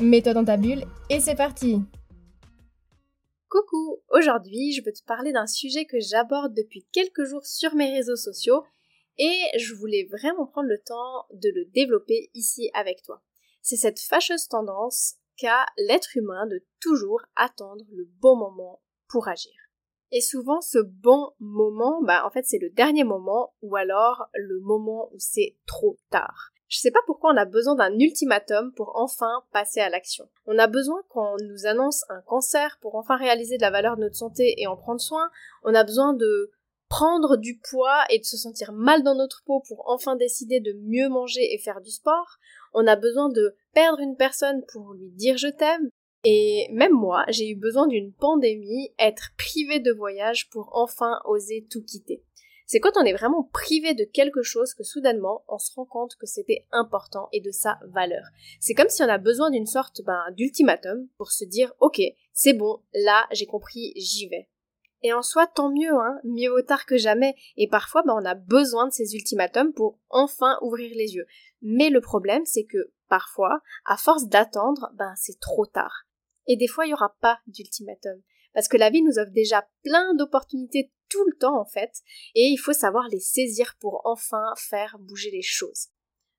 Mets-toi dans ta bulle et c'est parti Coucou Aujourd'hui, je veux te parler d'un sujet que j'aborde depuis quelques jours sur mes réseaux sociaux et je voulais vraiment prendre le temps de le développer ici avec toi. C'est cette fâcheuse tendance qu'a l'être humain de toujours attendre le bon moment pour agir. Et souvent, ce bon moment, bah, en fait, c'est le dernier moment ou alors le moment où c'est trop tard. Je sais pas pourquoi on a besoin d'un ultimatum pour enfin passer à l'action. On a besoin qu'on nous annonce un cancer pour enfin réaliser de la valeur de notre santé et en prendre soin. On a besoin de prendre du poids et de se sentir mal dans notre peau pour enfin décider de mieux manger et faire du sport. On a besoin de perdre une personne pour lui dire je t'aime. Et même moi, j'ai eu besoin d'une pandémie, être privée de voyage pour enfin oser tout quitter. C'est quand on est vraiment privé de quelque chose que soudainement on se rend compte que c'était important et de sa valeur. C'est comme si on a besoin d'une sorte ben, d'ultimatum pour se dire ok, c'est bon, là j'ai compris, j'y vais. Et en soi, tant mieux, hein, mieux vaut tard que jamais. Et parfois, ben, on a besoin de ces ultimatums pour enfin ouvrir les yeux. Mais le problème, c'est que parfois, à force d'attendre, ben, c'est trop tard. Et des fois, il n'y aura pas d'ultimatum. Parce que la vie nous offre déjà plein d'opportunités tout le temps en fait, et il faut savoir les saisir pour enfin faire bouger les choses.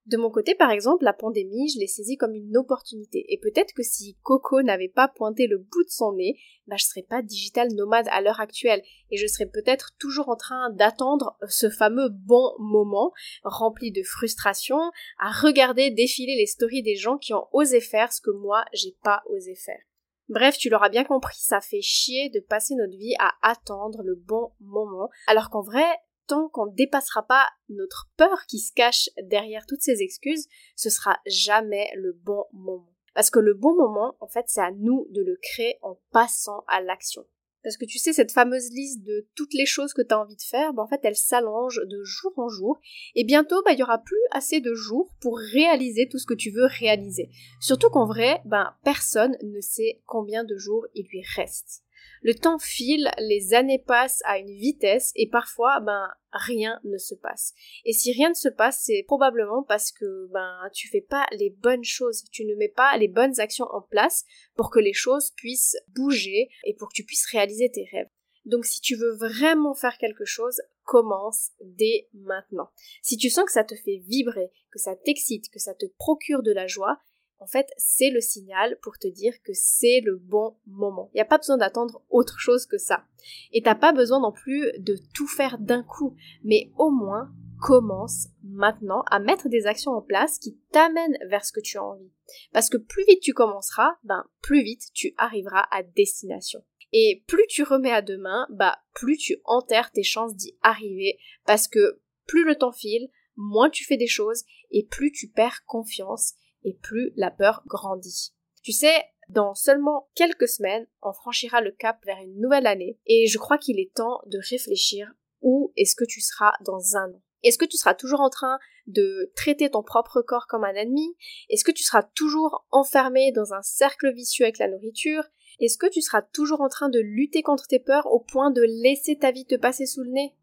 De mon côté, par exemple, la pandémie, je l'ai saisie comme une opportunité. Et peut-être que si Coco n'avait pas pointé le bout de son nez, bah, je serais pas digital nomade à l'heure actuelle. Et je serais peut-être toujours en train d'attendre ce fameux bon moment, rempli de frustration, à regarder défiler les stories des gens qui ont osé faire ce que moi, j'ai pas osé faire. Bref, tu l'auras bien compris, ça fait chier de passer notre vie à attendre le bon moment, alors qu'en vrai, tant qu'on ne dépassera pas notre peur qui se cache derrière toutes ces excuses, ce sera jamais le bon moment. Parce que le bon moment, en fait, c'est à nous de le créer en passant à l'action. Parce que tu sais, cette fameuse liste de toutes les choses que tu as envie de faire, ben, en fait, elle s'allonge de jour en jour. Et bientôt, ben, il y aura plus assez de jours pour réaliser tout ce que tu veux réaliser. Surtout qu'en vrai, ben, personne ne sait combien de jours il lui reste. Le temps file, les années passent à une vitesse et parfois, ben, rien ne se passe. Et si rien ne se passe, c'est probablement parce que, ben, tu fais pas les bonnes choses, tu ne mets pas les bonnes actions en place pour que les choses puissent bouger et pour que tu puisses réaliser tes rêves. Donc si tu veux vraiment faire quelque chose, commence dès maintenant. Si tu sens que ça te fait vibrer, que ça t'excite, que ça te procure de la joie, en fait, c'est le signal pour te dire que c'est le bon moment. Il n'y a pas besoin d'attendre autre chose que ça. Et t'as pas besoin non plus de tout faire d'un coup, mais au moins commence maintenant à mettre des actions en place qui t'amènent vers ce que tu as envie. Parce que plus vite tu commenceras, ben plus vite tu arriveras à destination. Et plus tu remets à demain, bah plus tu enterres tes chances d'y arriver parce que plus le temps file, moins tu fais des choses et plus tu perds confiance et plus la peur grandit. Tu sais, dans seulement quelques semaines, on franchira le cap vers une nouvelle année et je crois qu'il est temps de réfléchir où est-ce que tu seras dans un an. Est-ce que tu seras toujours en train de traiter ton propre corps comme un ennemi? Est-ce que tu seras toujours enfermé dans un cercle vicieux avec la nourriture? Est-ce que tu seras toujours en train de lutter contre tes peurs au point de laisser ta vie te passer sous le nez?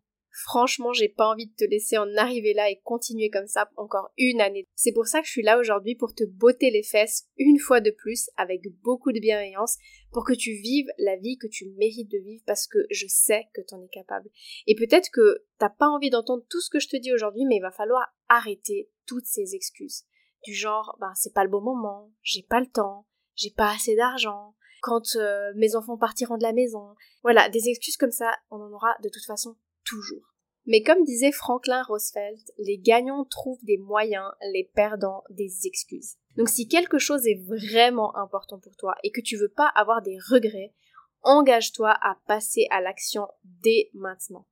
Franchement, j'ai pas envie de te laisser en arriver là et continuer comme ça encore une année. C'est pour ça que je suis là aujourd'hui pour te botter les fesses une fois de plus avec beaucoup de bienveillance pour que tu vives la vie que tu mérites de vivre parce que je sais que t'en es capable. Et peut-être que t'as pas envie d'entendre tout ce que je te dis aujourd'hui, mais il va falloir arrêter toutes ces excuses. Du genre, ben c'est pas le bon moment, j'ai pas le temps, j'ai pas assez d'argent, quand euh, mes enfants partiront de la maison. Voilà, des excuses comme ça, on en aura de toute façon Mais comme disait Franklin Roosevelt, les gagnants trouvent des moyens, les perdants des excuses. Donc si quelque chose est vraiment important pour toi et que tu veux pas avoir des regrets, engage-toi à passer à l'action dès maintenant.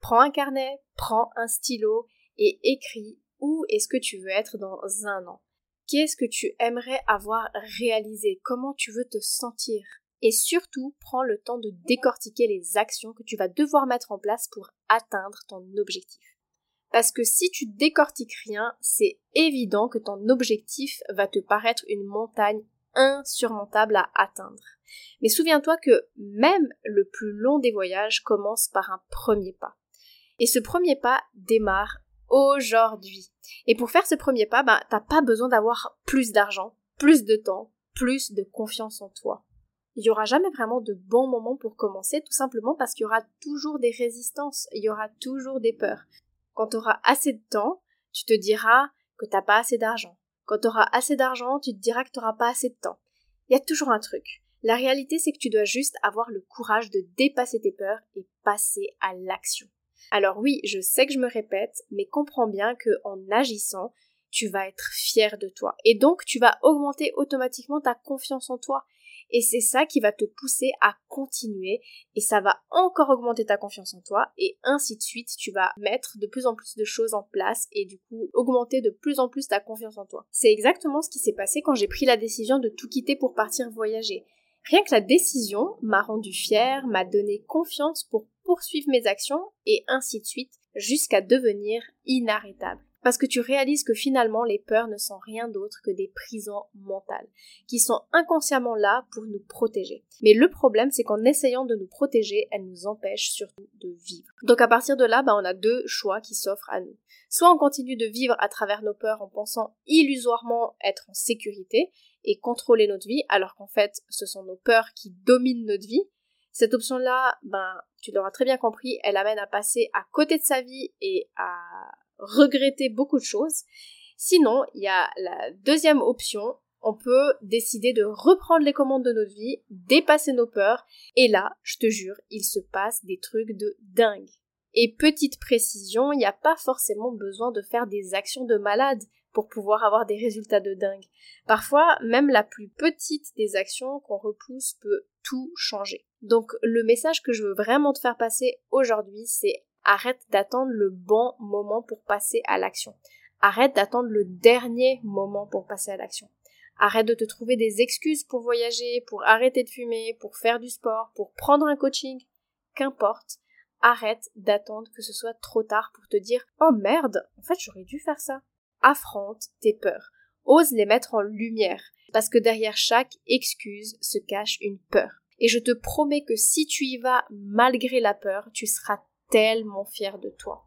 Prends un carnet, prends un stylo et écris où est-ce que tu veux être dans un an. Qu'est-ce que tu aimerais avoir réalisé? Comment tu veux te sentir? Et surtout, prends le temps de décortiquer les actions que tu vas devoir mettre en place pour atteindre ton objectif. Parce que si tu décortiques rien, c'est évident que ton objectif va te paraître une montagne insurmontable à atteindre. Mais souviens-toi que même le plus long des voyages commence par un premier pas. Et ce premier pas démarre aujourd'hui. Et pour faire ce premier pas, ben, t'as pas besoin d'avoir plus d'argent, plus de temps, plus de confiance en toi. Il y aura jamais vraiment de bons moments pour commencer, tout simplement parce qu'il y aura toujours des résistances, il y aura toujours des peurs. Quand tu auras assez de temps, tu te diras que t'as pas assez d'argent. Quand tu auras assez d'argent, tu te diras que tu n'auras pas assez de temps. Il y a toujours un truc. La réalité, c'est que tu dois juste avoir le courage de dépasser tes peurs et passer à l'action. Alors oui, je sais que je me répète, mais comprends bien que en agissant, tu vas être fier de toi. Et donc, tu vas augmenter automatiquement ta confiance en toi. Et c'est ça qui va te pousser à continuer et ça va encore augmenter ta confiance en toi et ainsi de suite, tu vas mettre de plus en plus de choses en place et du coup augmenter de plus en plus ta confiance en toi. C'est exactement ce qui s'est passé quand j'ai pris la décision de tout quitter pour partir voyager. Rien que la décision m'a rendu fière, m'a donné confiance pour poursuivre mes actions et ainsi de suite jusqu'à devenir inarrêtable. Parce que tu réalises que finalement les peurs ne sont rien d'autre que des prisons mentales, qui sont inconsciemment là pour nous protéger. Mais le problème c'est qu'en essayant de nous protéger, elles nous empêchent surtout de vivre. Donc à partir de là, bah, on a deux choix qui s'offrent à nous. Soit on continue de vivre à travers nos peurs en pensant illusoirement être en sécurité, et contrôler notre vie, alors qu'en fait, ce sont nos peurs qui dominent notre vie. Cette option-là, ben, tu l'auras très bien compris, elle amène à passer à côté de sa vie et à regretter beaucoup de choses. Sinon, il y a la deuxième option, on peut décider de reprendre les commandes de notre vie, dépasser nos peurs, et là, je te jure, il se passe des trucs de dingue. Et petite précision, il n'y a pas forcément besoin de faire des actions de malade pour pouvoir avoir des résultats de dingue. Parfois, même la plus petite des actions qu'on repousse peut tout changer. Donc le message que je veux vraiment te faire passer aujourd'hui, c'est arrête d'attendre le bon moment pour passer à l'action. Arrête d'attendre le dernier moment pour passer à l'action. Arrête de te trouver des excuses pour voyager, pour arrêter de fumer, pour faire du sport, pour prendre un coaching. Qu'importe. Arrête d'attendre que ce soit trop tard pour te dire Oh merde, en fait j'aurais dû faire ça affronte tes peurs. Ose les mettre en lumière, parce que derrière chaque excuse se cache une peur. Et je te promets que si tu y vas malgré la peur, tu seras tellement fier de toi.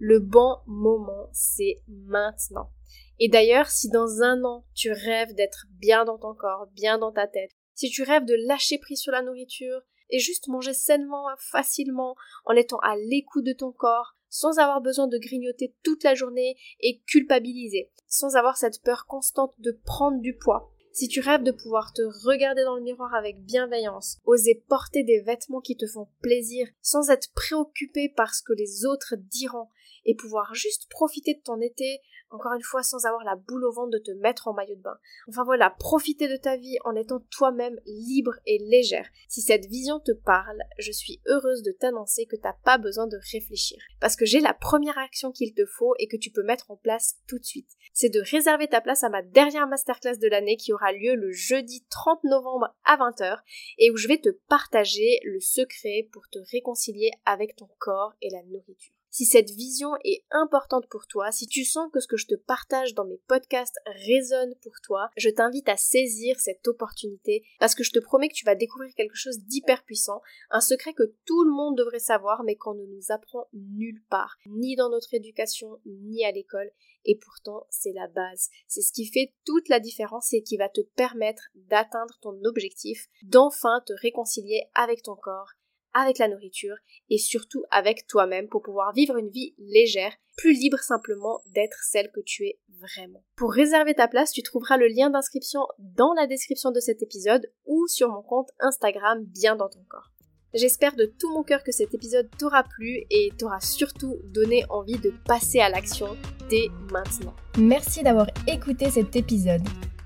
Le bon moment, c'est maintenant. Et d'ailleurs, si dans un an, tu rêves d'être bien dans ton corps, bien dans ta tête, si tu rêves de lâcher prise sur la nourriture et juste manger sainement, facilement, en étant à l'écoute de ton corps, sans avoir besoin de grignoter toute la journée et culpabiliser, sans avoir cette peur constante de prendre du poids. Si tu rêves de pouvoir te regarder dans le miroir avec bienveillance, oser porter des vêtements qui te font plaisir, sans être préoccupé par ce que les autres diront, et pouvoir juste profiter de ton été encore une fois sans avoir la boule au ventre de te mettre en maillot de bain. Enfin voilà, profiter de ta vie en étant toi-même libre et légère. Si cette vision te parle, je suis heureuse de t'annoncer que t'as pas besoin de réfléchir. Parce que j'ai la première action qu'il te faut et que tu peux mettre en place tout de suite. C'est de réserver ta place à ma dernière masterclass de l'année qui aura lieu le jeudi 30 novembre à 20h et où je vais te partager le secret pour te réconcilier avec ton corps et la nourriture. Si cette vision est importante pour toi, si tu sens que ce que je te partage dans mes podcasts résonne pour toi, je t'invite à saisir cette opportunité parce que je te promets que tu vas découvrir quelque chose d'hyper puissant, un secret que tout le monde devrait savoir mais qu'on ne nous apprend nulle part, ni dans notre éducation, ni à l'école. Et pourtant, c'est la base. C'est ce qui fait toute la différence et qui va te permettre d'atteindre ton objectif, d'enfin te réconcilier avec ton corps avec la nourriture et surtout avec toi-même pour pouvoir vivre une vie légère, plus libre simplement d'être celle que tu es vraiment. Pour réserver ta place, tu trouveras le lien d'inscription dans la description de cet épisode ou sur mon compte Instagram bien dans ton corps. J'espère de tout mon cœur que cet épisode t'aura plu et t'aura surtout donné envie de passer à l'action dès maintenant. Merci d'avoir écouté cet épisode.